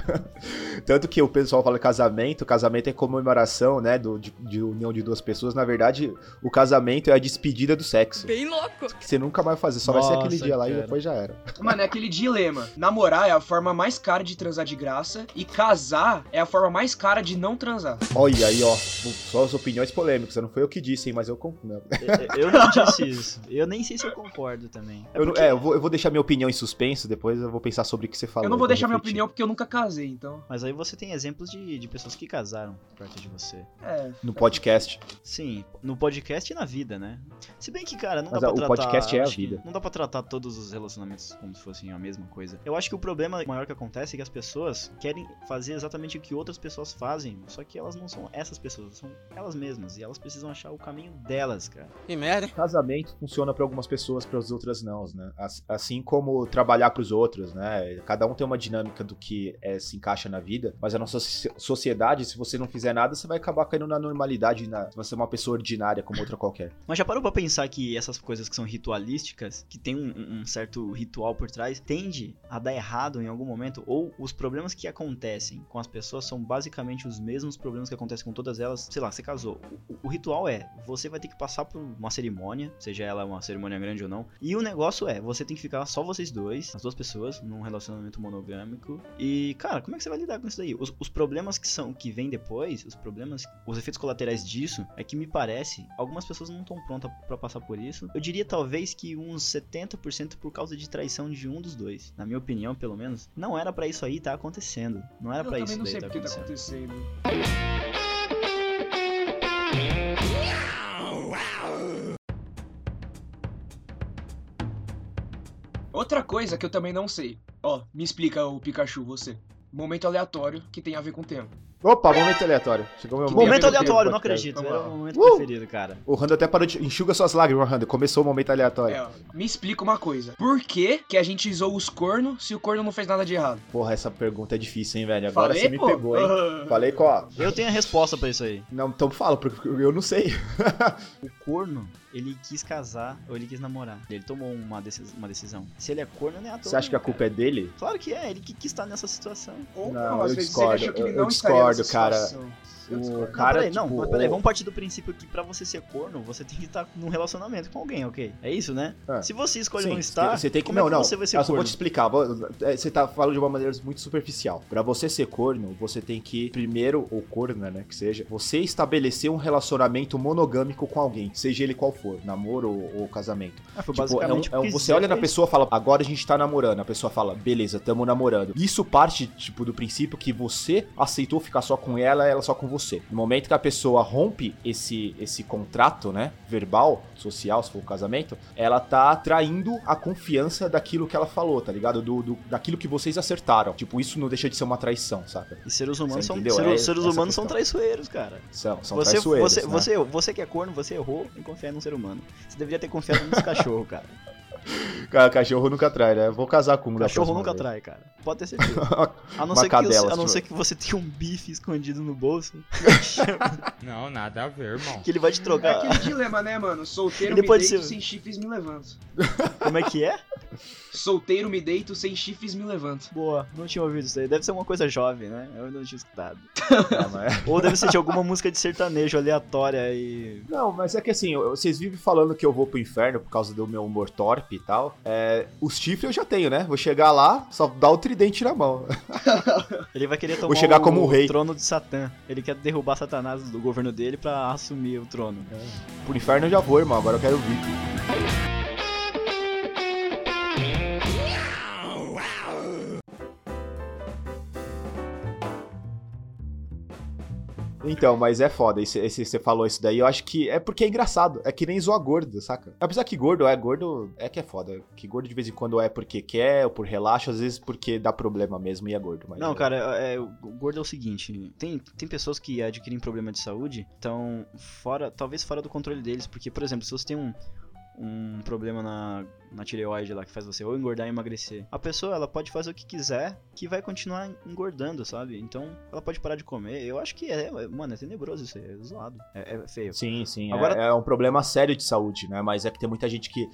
Tanto que o pessoal fala casamento, casamento é comemoração, né, do, de, de união de duas pessoas. Na verdade, o casamento é a despedida do sexo. Bem louco. Que você nunca vai fazer, só vai ser aquele Nossa, dia lá e depois já era. Mano, é aquele dilema. Namorar é a forma mais cara de transar de graça e casar é a forma mais cara de não transar. Olha aí, ó, só as opiniões polêmicas. Não foi eu que disse, hein, mas eu concordo. Eu- Eu não disse isso. Eu nem sei se eu concordo também. É Eu, porque- é, eu vou, eu vou deixar minha opinião em suspenso, depois eu vou pensar sobre o que você falou. eu não vou deixar minha refletir. opinião porque eu nunca casei, então. Mas aí você tem exemplos de, de pessoas que casaram perto de você. É. No podcast. Sim, no podcast e na vida, né? Se bem que, cara, não Mas dá a- pra o tratar... podcast é a vida. Não dá pra tratar todos os relacionamentos como se fossem a mesma coisa. Eu acho que o problema maior que acontece é que as pessoas querem fazer exatamente o que outras pessoas fazem, só que elas não são essas pessoas, são elas mesmas. E elas precisam achar o caminho delas, cara. Que merda? Casamento funciona pra algumas pessoas, para as outras não, né? As- Assim como trabalhar pros outros, né? Cada um tem uma dinâmica do que é, se encaixa na vida, mas a nossa soci- sociedade, se você não fizer nada, você vai acabar caindo na normalidade, na, você é uma pessoa ordinária como outra qualquer. Mas já parou pra pensar que essas coisas que são ritualísticas, que tem um, um certo ritual por trás, tende a dar errado em algum momento? Ou os problemas que acontecem com as pessoas são basicamente os mesmos problemas que acontecem com todas elas? Sei lá, você casou. O, o ritual é, você vai ter que passar por uma cerimônia, seja ela uma cerimônia grande ou não. E o negócio é, você tem que ficar só vocês dois, as duas pessoas, num relacionamento monogâmico. E, cara, como é que você vai lidar com isso daí? Os, os problemas que são que vêm depois, os problemas, os efeitos colaterais disso, é que me parece, algumas pessoas não estão prontas pra passar por isso. Eu diria talvez que uns 70% por causa de traição de um dos dois. Na minha opinião, pelo menos, não era pra isso aí tá acontecendo. Não era eu também isso não daí sei tá porque tá acontecendo. Outra coisa que eu também não sei. Ó, me explica o Pikachu, você. Momento aleatório que tem a ver com o tema. Opa, momento aleatório. Chegou meu Que momento. Momento aleatório, não acredito. Lá. o momento Uh! preferido, cara. O Rando até parou de. Enxuga suas lágrimas, Rando. Começou o momento aleatório. É, ó, me explica uma coisa. Por que que a gente usou os cornos se o corno não fez nada de errado? Porra, essa pergunta é difícil, hein, velho? Agora Falei, você me pô? pegou, hein? Falei a. Eu tenho a resposta pra isso aí. Não, então fala, porque eu não sei. O corno, ele quis casar ou ele quis namorar. Ele tomou uma, decis- uma decisão. Se ele é corno, não é à toa. Você acha que a culpa é dele? Claro que é, ele que quis estar nessa situação. Ou Não, às eu vezes discordo, ele achou que ele eu- não eu discordo, cara. situação. Eu O cara, não, peraí, não, tipo, mas peraí, vamos partir do princípio que pra você ser corno, você tem que estar num relacionamento com alguém, ok? É isso, né? É. Se você escolhe Sim, não estar, você tem que como não, é que não. você vai ser eu só corno? vou te explicar. é, Você tá falando de uma maneira muito superficial. Pra você ser corno, você tem que primeiro ou corna, né, que seja, você estabelecer um relacionamento monogâmico com alguém, seja ele qual for, namoro ou, ou casamento. Ah, foi Tipo, é um- basicamente é um- o que você olha na pessoa e fala, agora a gente tá namorando. A pessoa fala, beleza, tamo namorando. Isso parte, tipo, do princípio que você aceitou ficar só com ela, ela só com você. No momento que a pessoa rompe esse, esse contrato, né, verbal, social, se for o casamento, ela tá traindo a confiança daquilo que ela falou, tá ligado? Do, do- daquilo que vocês acertaram. Tipo, isso não deixa de ser uma traição, saca? E seres humanos, Você são, seres, É seres humanos são questão. traiçoeiros, cara. São, são Você, traiçoeiros, você, né? você, você que é corno, você errou em confiar num ser humano. Você deveria ter confiado nos cachorros, cara. Ca- Cachorro nunca trai, né? Vou casar com um Cachorro nunca vez. trai, cara. Pode ter certeza. A não, Uma ser que, você, cadela, a não se ser que você tenha um bife escondido no bolso, Não, nada a ver, irmão. que ele vai te É trocar. aquele dilema, né, mano? Solteiro Ele me pode deito, ser- sem chifres me levanto. Como é que é? Solteiro me deito, sem chifres me levanto. Boa, não tinha ouvido isso aí. Deve ser uma coisa jovem, né? Eu não tinha escutado. Não, mas- Ou deve ser de alguma música de sertanejo aleatória e. Não, mas é que assim, vocês vivem falando que eu vou pro inferno por causa do meu humor torpe e tal. É, os chifres eu já tenho, né? Vou chegar lá, só dar o tridente na mão. Ele vai querer tomar chegar o, como um rei. trono de Satã. Ele quer derrubar Satanás do governo dele pra assumir o trono. Pro inferno eu já vou, irmão. Agora eu quero vir. Então, mas é foda. Esse, esse- você falou isso daí. Eu acho que é porque é engraçado. É que nem zoar gordo, saca? Apesar que gordo é gordo, é que é foda. Que gordo de vez em quando é porque quer ou por relaxo, às vezes porque dá problema mesmo e é gordo. Mas Não, é- cara, é, o gordo é o seguinte: tem, tem pessoas que adquirem problema de saúde, então, fora, talvez fora do controle deles, porque, por exemplo, se você tem um, um problema na, na tireoide lá que faz você ou engordar ou emagrecer, a pessoa ela pode fazer o que quiser que vai continuar engordando, sabe? Então, ela pode parar de comer. Eu acho que é, é- mano, é tenebroso isso aí, é zoado, é, é feio. Sim, sim. Agora- É, é um problema sério de saúde, né? Mas é que tem muita gente que.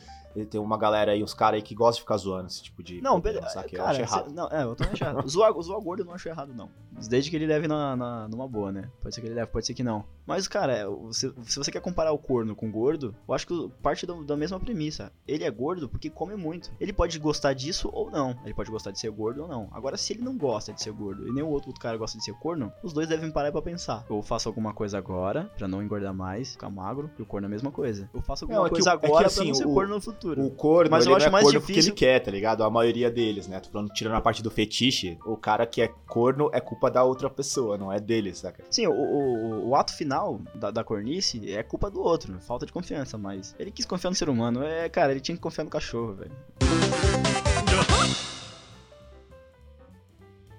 Tem uma galera aí, uns caras aí que gostam de ficar zoando esse tipo de. Não, beleza. saca? Eu Cara, acho errado. cê- não, é, eu também acho errado. Zoar, zoar gordo eu não acho errado, não. Desde que ele leve na, na- numa boa, né? Pode ser que ele leve, pode ser que não. Mas, cara, você- se você quer comparar o corno com o gordo, eu acho que parte do- da mesma premissa. Ele é gordo porque come muito. Ele pode gostar disso ou não. Ele pode gostar de ser gordo ou não. Agora, se ele não gosta de ser gordo e nem o outro, outro cara gosta de ser corno, os dois devem parar pra pensar. Eu faço alguma coisa agora pra não engordar mais, ficar magro, e o corno é a mesma coisa. Eu faço alguma Não, é coisa o- é que agora assim, pra não ser o- corno no futuro. O corno, Mas eu acho é mais corno porque difícil- ele quer, tá ligado? A maioria deles, né? Tô falando, tirando a parte do fetiche, o cara que é corno é culpa da outra pessoa, não é dele, saca? Sim, o, o, o ato final da, da cornice é culpa do outro, falta de confiança, mas ele quis confiar no ser humano. É, cara, ele tinha que confiar no cachorro, velho.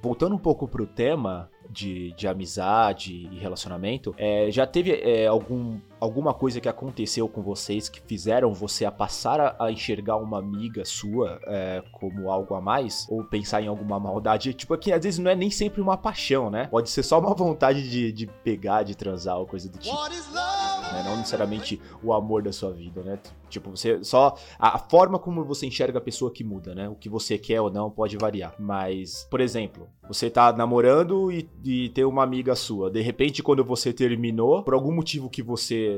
Voltando um pouco pro tema de, de amizade e relacionamento, é, já teve é, algum, alguma coisa que aconteceu com vocês que fizeram você a passar a, a enxergar uma amiga sua é, como algo a mais? Ou pensar em alguma maldade? Tipo, que às vezes não é nem sempre uma paixão, né? Pode ser só uma vontade de, de pegar, de transar ou coisa do tipo. né? Não necessariamente o amor da sua vida, né? Tipo, você só. A, a forma como você enxerga a pessoa que muda, né? O que você quer ou não pode variar. Mas, por exemplo, você tá namorando e, e tem uma amiga sua. De repente, quando você terminou, por algum motivo que você,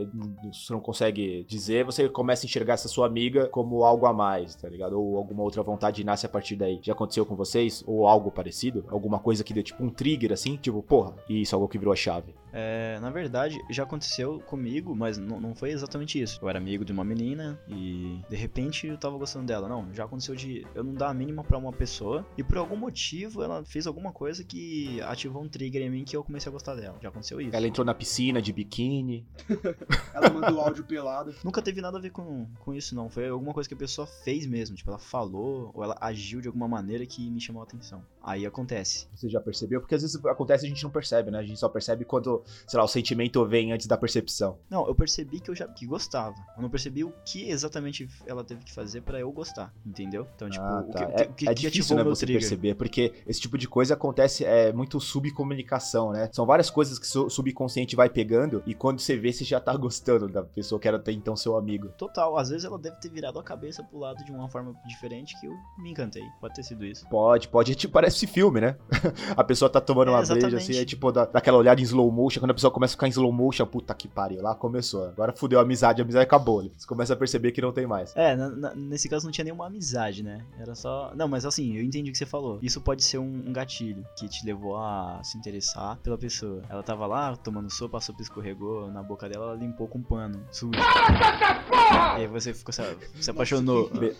você não consegue dizer, você começa a enxergar essa sua amiga como algo a mais, tá ligado? Ou alguma outra vontade nasce a partir daí. Já aconteceu com vocês? Ou algo parecido? Alguma coisa que deu tipo um trigger assim? Tipo, porra, isso, algo que virou a chave. É, na verdade, já aconteceu comigo, mas não, não foi exatamente isso. Eu era amigo de uma menina e de repente eu tava gostando dela. Não, já aconteceu de eu não dar a mínima pra uma pessoa e por algum motivo ela fez alguma coisa que ativou um trigger em mim que eu comecei a gostar dela. Já aconteceu isso. Ela entrou na piscina de biquíni. Ela mandou áudio pelado. Nunca teve nada a ver com, com isso, não. Foi alguma coisa que a pessoa fez mesmo. Tipo, ela falou ou ela agiu de alguma maneira que me chamou a atenção. Aí acontece. Você já percebeu? Porque às vezes acontece e a gente não percebe, né? A gente só percebe quando, sei lá, o sentimento vem antes da percepção. Não, eu percebi que eu já que gostava. Eu não percebi o que exatamente ela teve que fazer pra eu gostar, entendeu? Então, tipo, Ah, o tá. que, é o que, é que difícil, né, você trigger? perceber, porque esse tipo de coisa acontece é muito subcomunicação, né? São várias coisas que o subconsciente vai pegando e quando você vê, você já tá gostando da pessoa que era até então seu amigo. Total, às vezes ela deve ter virado a cabeça pro lado de uma forma diferente que eu me encantei. Pode ter sido isso. Pode, pode, tipo, parece filme, né? a pessoa tá tomando É, uma breja assim, é tipo, dá, dá aquela olhada em slow motion, quando a pessoa começa a ficar em slow motion, puta que pariu, lá começou. Agora fudeu a amizade, a amizade acabou, né? Você começa a perceber que não tem mais. É, na- na- nesse caso não tinha nenhuma amizade, né? Era só. Não, mas assim, eu entendi o que você falou. Isso pode ser um, um gatilho que te levou a se interessar pela pessoa. Ela tava lá tomando sopa, a sopa escorregou na boca dela, ela limpou com um pano sujo. E aí você ficou, se, se apaixonou. Be-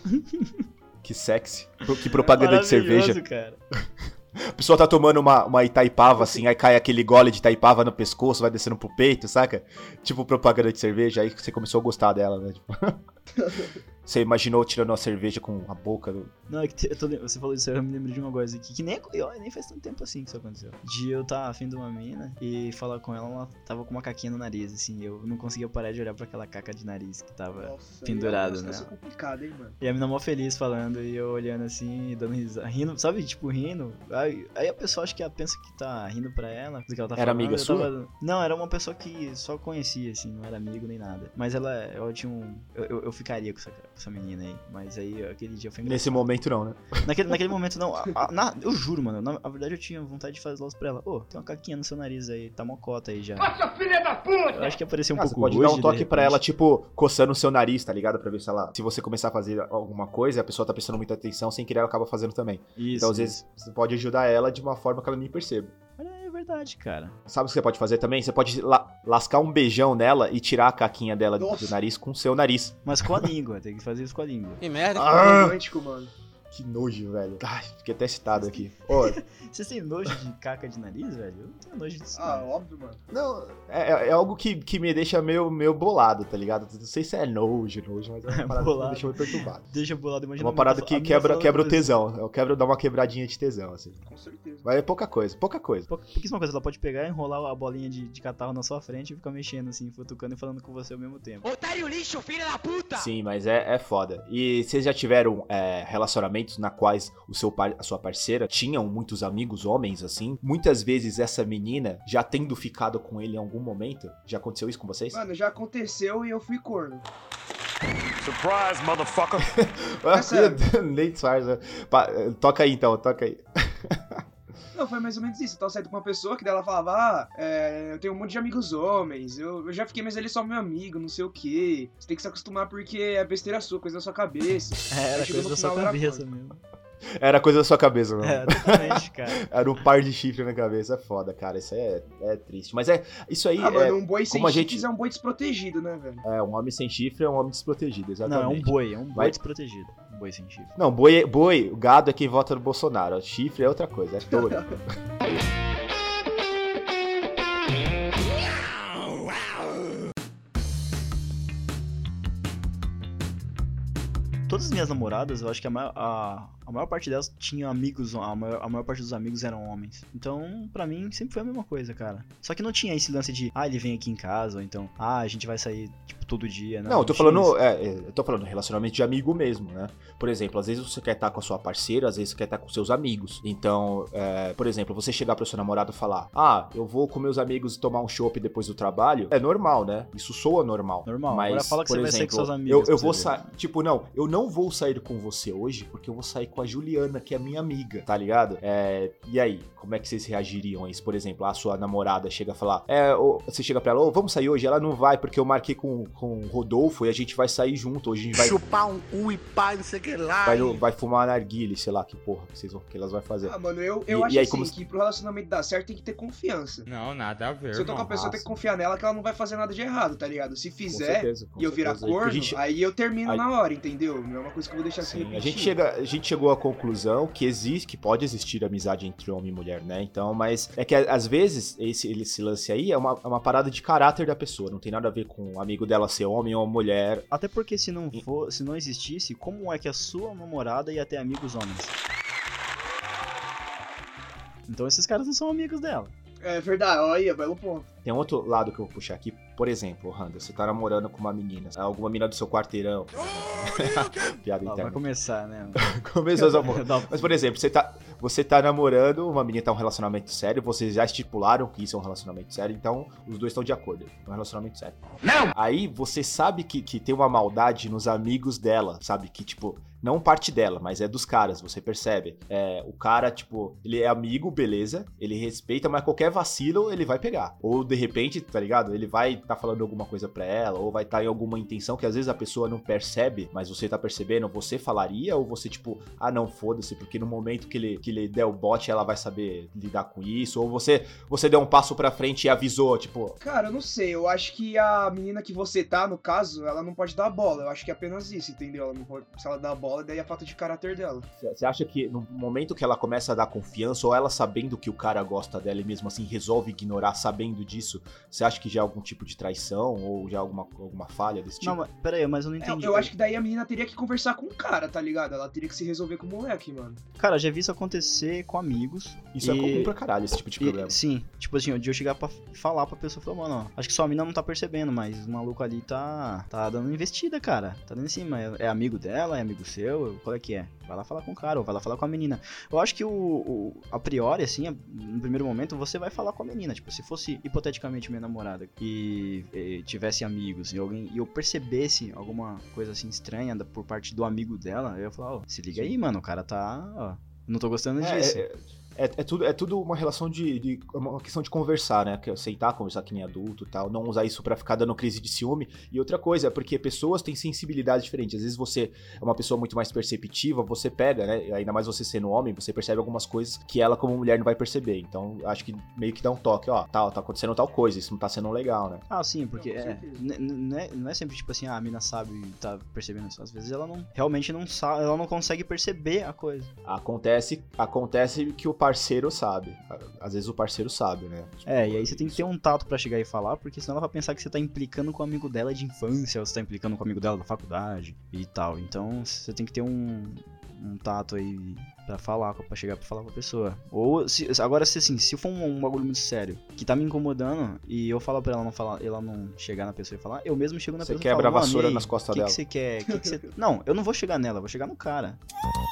Que sexy. Que propaganda de cerveja. Cara. A pessoa tá tomando uma, uma Itaipava, assim, aí cai aquele gole de Itaipava no pescoço, vai descendo pro peito, saca? Tipo propaganda de cerveja, aí você começou a gostar dela, né? Tipo... Você imaginou tirando uma cerveja com a boca do... Não, é que tô você falou isso, eu me lembro de uma coisa aqui, que nem, eu, nem faz tanto tempo assim que isso aconteceu. De eu estar afim de uma mina e falar com ela, ela tava com uma caquinha no nariz, assim, eu não conseguia parar de olhar pra aquela caca de nariz que tava... Nossa, Pendurado, é uma né? situação complicada, hein, mano. E a mina mó feliz falando e eu olhando assim, dando risada, rindo, sabe, tipo, rindo. Aí, aí a pessoa acho que ela pensa que tá rindo pra ela, do que ela tá Era falando. amiga eu sua? tava- Não, era uma pessoa que só conhecia, assim, não era amigo nem nada. Mas ela, eu tinha um... Eu, eu, eu ficaria com essa, com essa menina aí, mas aí aquele dia foi engraçado. Nesse momento não, né? Naquele, naquele momento, não. a- a- na- eu juro, mano. Na, na verdade, eu tinha vontade de fazer logo pra ela. Ô, tem uma caquinha no seu nariz aí, tá mocota aí já. Nossa, filha da puta! Eu acho que apareceu um Ah, você pouco pode dar rude, um toque pra ela, tipo, coçando o seu nariz, tá ligado? Pra ver se ela... Se você começar a fazer alguma coisa a pessoa tá prestando muita atenção, sem querer ela acaba fazendo também. Isso, então, às vezes, você pode ajudar ela de uma forma que ela nem perceba. Verdade, cara. Sabe o que você pode fazer também? Você pode la- lascar um beijão nela e tirar a caquinha dela do- do Nossa. nariz com o seu nariz. Mas com a língua, tem que fazer isso com a língua. Que merda. Ah! Romântico, mano. Que nojo, velho. Ai, fiquei até excitado aqui. Ô, Vocês têm nojo de caca de nariz, velho? Eu não tenho nojo disso. Ah, não. óbvio, mano. não, é, é- é algo que, que me deixa meio, meio bolado, tá ligado? Não sei se é nojo, nojo, mas é uma parada que me Bolado. deixa meio perturbado. Deixa bolado, É imagina. uma parada que quebra, quebra o você. tesão. Eu quebro dar uma quebradinha de tesão, assim. Com certeza. Mas é pouca coisa, pouca coisa. Pou- Pouquíssima coisa, ela pode pegar, enrolar a bolinha de, de catarro na sua frente e ficar mexendo assim, futucando e falando com você ao mesmo tempo. Otário lixo, filho da puta! Sim, mas é, é foda. E vocês já tiveram é, relacionamentos na quais o seu par- a sua parceira tinham muitos amigos homens, assim? Muitas vezes essa menina, já tendo ficado com ele em algum momento, já aconteceu isso com vocês? Mano, já aconteceu e eu fui corno. Surprise, motherfucker. Ah, disfarça. Pa- Toca aí então, toca aí. Não, foi mais ou menos isso. Eu tava saindo com uma pessoa que dela falava, ah, é, eu tenho um monte de amigos homens, eu, eu já fiquei, mas ele é só meu amigo, não sei o quê. Você tem que se acostumar porque é besteira sua, coisa da sua cabeça. É, era coisa da sua cabeça mesmo. Era coisa da sua cabeça, mano. É, totalmente, cara. Era um par de chifre na cabeça. É foda, cara. Isso é, é triste. Mas é. Isso aí Ah, é, mano, um boi sem como a chifres gente- é um boi desprotegido, né, velho? é. Um homem sem chifre é um homem desprotegido, Não, exatamente. é um boi, é um boi Vai- desprotegido. Boi sem chifre. Não, boi, é- boi, o gado é quem vota no Bolsonaro. Chifre é outra coisa, é touro. Todas as minhas namoradas, eu acho que a maior, a, a maior parte delas tinha amigos, a maior, a maior parte dos amigos eram homens. Então, pra mim, sempre foi a mesma coisa, cara. Só que não tinha esse lance de, ah, ele vem aqui em casa, ou então, ah, a gente vai sair, tipo, todo dia. Não, Não, eu tô falando. é, é, eu tô falando relacionamento de amigo mesmo, né? Por exemplo, às vezes você quer estar com a sua parceira, às vezes você quer estar com seus amigos. Então, é, por exemplo, você chegar pro seu namorado e falar: Ah, eu vou com meus amigos tomar um chopp depois do trabalho. É normal, né? Isso soa normal. Normal. Mas, Agora fala que por você vai sair com exemplo, suas amigas. Eu, eu vou sair. Tipo, não, eu não vou sair com você hoje porque eu vou sair com a Juliana, que é minha amiga, tá ligado? É, e aí, como é que vocês reagiriam a isso? Por exemplo, a sua namorada chega a falar: É, ô, você chega pra ela, ô, vamos sair hoje? Ela não vai porque eu marquei com, com o Rodolfo e a gente vai sair junto. Hoje a gente vai, Chupar um cu e pá, não sei o que lá. vai, e- vai fumar narguile, sei lá que porra que, vocês vão, que elas vão fazer. Ah, mano, eu, eu E- acho e aí, assim, como- que pro relacionamento dar certo tem que ter confiança. Não, nada a ver, Se eu tô com a pessoa, tem que confiar nela que ela não vai fazer nada de errado, tá ligado? Se fizer certeza, e eu virar corno, gente- aí eu termino aí- na hora, entendeu? Não é uma coisa que eu vou deixar se Sim, repetir. a gente, chega, a gente chegou à conclusão que existe, que pode existir amizade entre homem e mulher, né? Então, mas é que às vezes esse, esse lance aí é uma, é uma parada de caráter da pessoa, não tem nada a ver com o amigo dela ser homem ou mulher. Até porque se não for, se não existisse, como é que a sua namorada ia ter amigos homens? Então esses caras não são amigos dela. É verdade, olha, belo ponto. Tem um outro lado que eu vou puxar aqui, por exemplo, Randa, você tá namorando com uma menina, alguma menina do seu quarteirão. Piada Ó, vai interna. começar, né? Começou os amor. Mas, por exemplo, você tá, você tá namorando, uma menina tá em um relacionamento sério, vocês já estipularam que isso é um relacionamento sério, então os dois estão de acordo. É um relacionamento sério. Não! Aí você sabe que, que tem uma maldade nos amigos dela, sabe? Que, tipo, não parte dela, mas é dos caras, você percebe. É, o cara, tipo, ele é amigo, beleza, ele respeita, mas qualquer vacilo ele vai pegar. Ou de repente, tá ligado? Ele vai tá falando alguma coisa pra ela, ou vai estar tá em alguma intenção que às vezes a pessoa não percebe, mas você tá percebendo, você falaria, ou você, tipo, ah, não, foda-se, porque no momento que ele, que ele der o bote, ela vai saber lidar com isso, ou você, você deu um passo pra frente e avisou, tipo, Cara, eu não sei, eu acho que a menina que você tá, no caso, ela não pode dar bola. Eu acho que é apenas isso, entendeu? Ela não pode, se ela dar a bola, daí é a falta de caráter dela. Você acha que no momento que ela começa a dar confiança, ou ela sabendo que o cara gosta dela e mesmo assim resolve ignorar sabendo disso, você acha que já é algum tipo de traição ou já alguma, alguma falha desse tipo? Não, mas pera aí, mas eu não É, entendi. eu acho que daí a menina teria que conversar com o cara, tá ligado? Ela teria que se resolver com o moleque, mano. Cara, já vi isso acontecer com amigos. Isso é e- comum pra caralho, esse tipo de E- problema. sim, tipo assim, de eu chegar pra falar pra pessoa, falar, mano, ó, acho que sua mina não tá percebendo, mas o maluco ali tá, tá dando investida, cara. Tá dando em cima. É, é amigo dela, é amigo seu, qual é que é? Vai lá falar com o cara, ou vai lá falar com a menina. Eu acho que o, o- a priori, assim, no primeiro momento, você vai falar com a menina. Tipo, se fosse hipoteticamente minha namorada e, e tivesse amigos e alguém e eu percebesse alguma coisa assim estranha da- por parte do amigo dela, eu ia falar, ó, se liga aí, mano, o cara tá, ó, não tô gostando É, disso. é, É, é tudo, é tudo uma relação de, de. uma questão de conversar, né? Que é aceitar, conversar que nem adulto e tal. Não usar isso pra ficar dando crise de ciúme. E outra coisa, é porque pessoas têm sensibilidade diferente. Às vezes você é uma pessoa muito mais perceptiva, você pega, né? Ainda mais você sendo homem, você percebe algumas coisas que ela, como mulher, não vai perceber. Então, acho que meio que dá um toque, ó, tá, tá acontecendo tal coisa, isso não tá sendo legal, né? Ah, sim, porque Não, é, não, é, não é sempre tipo assim, ah, a mina sabe e tá percebendo isso. Às vezes ela não realmente não sabe, ela não consegue perceber a coisa. Acontece, acontece que o parceiro sabe. Às vezes o parceiro sabe, né? É, e aí você tem que ter um tato pra chegar e falar, porque senão ela vai pensar que você tá implicando com o amigo dela de infância, ou você tá implicando com o amigo dela da faculdade e tal. Então você tem que ter um, um tato aí pra falar, pra chegar pra falar com a pessoa. Ou, se, agora, se assim, se for um, um bagulho muito sério, que tá me incomodando, e eu falar pra ela não falar, ela não chegar na pessoa e falar, eu mesmo chego na Você pessoa e quebra a falo, vassoura "Mano, e aí, nas costas que dela." Que você quer? Que que você... Não, eu não vou chegar nela, vou chegar no cara.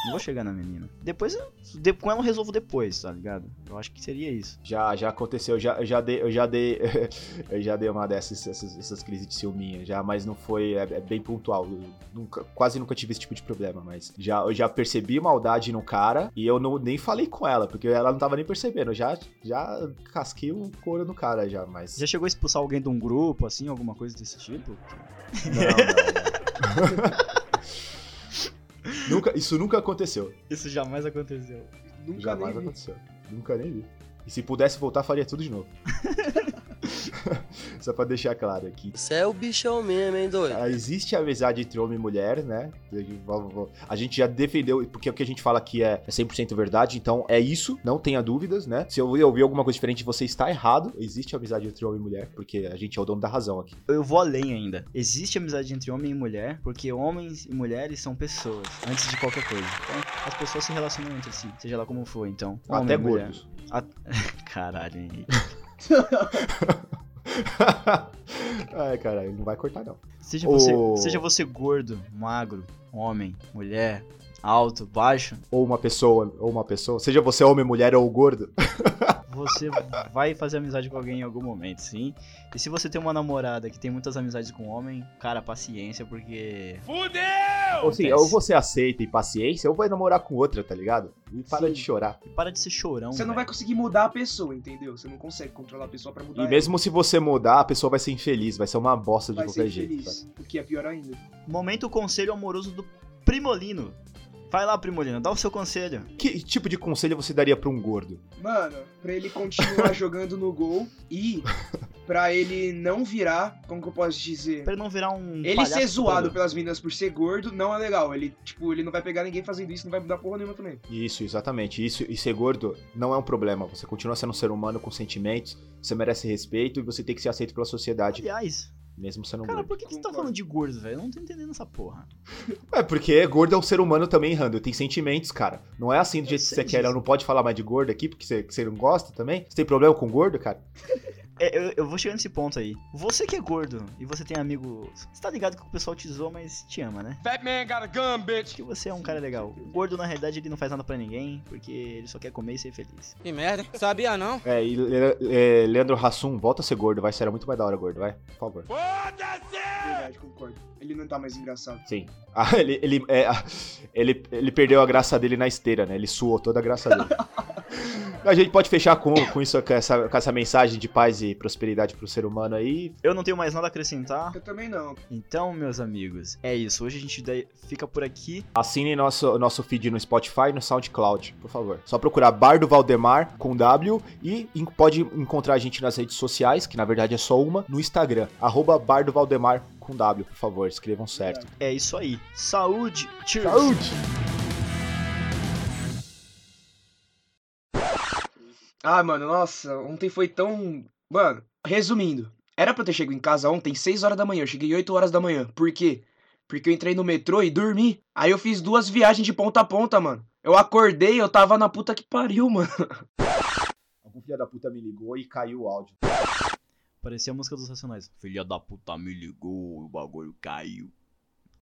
Não vou chegar na menina. Depois, eu, de- com ela eu resolvo depois, tá ligado? Eu acho que seria isso. Já, já aconteceu, já, eu já dei, eu já dei, eu já dei uma dessas, essas, essas crises de ciúminha, já, mas não foi, é, é bem pontual, eu nunca, quase nunca tive esse tipo de problema, mas já, eu já percebi maldade no cara e eu não, nem falei com ela, porque ela não tava nem percebendo, eu já, já casquei o couro no cara já, mas... Já chegou a expulsar alguém de um grupo, assim, alguma coisa desse tipo? Não, não, não. nunca, isso nunca aconteceu, Isso jamais aconteceu. Nunca jamais aconteceu, nunca nem vi. E se pudesse voltar, faria tudo de novo. Só pra deixar claro aqui. Você é o bichão mesmo, hein, doido? Ah, Existe amizade entre homem e mulher, né? A gente já defendeu, porque o que a gente fala aqui é 100% verdade, então é isso, não tenha dúvidas, né? Se eu ouvir alguma coisa diferente, você está errado. Existe amizade entre homem e mulher, porque a gente é o dono da razão aqui. Eu vou além ainda. Existe amizade entre homem e mulher, porque homens e mulheres são pessoas, antes de qualquer coisa. Então, as pessoas se relacionam entre si, seja lá como for, então. homem Até e mulher. gordos. Caralho, Henrique. Ai, caralho, não vai cortar, não. Seja você, seja você gordo, magro, homem, mulher, alto, baixo, Ou uma pessoa, ou uma pessoa. Seja você homem, mulher ou gordo. você vai fazer amizade com alguém em algum momento, sim. E se você tem uma namorada que tem muitas amizades com homem, cara, paciência, porque. Ou assim, ou você aceita e paciência, ou vai namorar com outra, tá ligado? E para Sim. de chorar. Para de ser chorão. Você não vai conseguir mudar a pessoa, entendeu? Você não consegue controlar a pessoa pra mudar E mesmo se você mudar, a pessoa vai ser infeliz, vai ser uma bosta ela. de vai qualquer ser jeito. infeliz, o que é pior ainda. Momento conselho amoroso do Primolino. Vai lá, Primolino, dá o seu conselho. Que tipo de conselho você daria pra um gordo? Mano, pra ele continuar jogando no gol e pra ele não virar, como que eu posso dizer? Pra ele não virar um. Ele ser zoado pelas meninas por ser gordo não é legal. Ele, tipo, ele não vai pegar ninguém fazendo isso, não vai mudar porra nenhuma também. Isso, exatamente. Isso e ser gordo não é um problema. Você continua sendo um ser humano com sentimentos, você merece respeito e você tem que ser aceito pela sociedade, Aliás, mesmo sendo cara, gordo. por que, que você tá falando de gordo, velho? Eu não tô entendendo essa porra. É, porque gordo é um ser humano também, Rando. Tem sentimentos, cara. Não é assim do jeito que você quer. disso. Não pode falar mais de gordo aqui porque você, você não gosta também. Você tem problema com gordo, cara? É, eu, eu vou chegar nesse ponto aí. Você que é gordo e você tem amigo. Você tá ligado que o pessoal te zoa, mas te ama, né? Fat man got a gun, bitch. Que você é um cara legal. O gordo, na realidade, ele não faz nada pra ninguém, porque ele só quer comer e ser feliz. Que merda, sabia não? É, e Le- é, Leandro Hassum, volta a ser gordo, vai. Será muito mais da hora gordo, vai. Por favor. Verdade, concordo. Ele não tá mais engraçado. Sim. Ah, ele, ele, é, ah, ele, ele perdeu a graça dele na esteira, né? Ele suou toda a graça dele. a gente pode fechar com, com isso, com essa, com essa mensagem de paz e prosperidade pro ser humano aí. Eu não tenho mais nada a acrescentar. Eu também não. Então, meus amigos, é isso. Hoje a gente fica por aqui. Assine nosso, nosso feed no Spotify e no SoundCloud, por favor. Só procurar Bar do Valdemar com W e pode encontrar a gente nas redes sociais, que na verdade é só uma, no Instagram, arroba Bar do Valdemar com W, por favor, escrevam certo. É isso aí. Saúde! Cheers! Saúde! Ah, mano, nossa, ontem foi tão. Mano, resumindo, era pra eu ter chegado em casa ontem 6 horas da manhã, eu cheguei 8 horas da manhã. Por quê? Porque eu entrei no metrô e dormi. Aí eu fiz duas viagens de ponta a ponta, mano. Eu acordei, eu tava na puta que pariu, mano. Algum filho da puta me ligou e caiu o áudio. Parecia a música dos Racionais. Filha da puta me ligou, o bagulho caiu.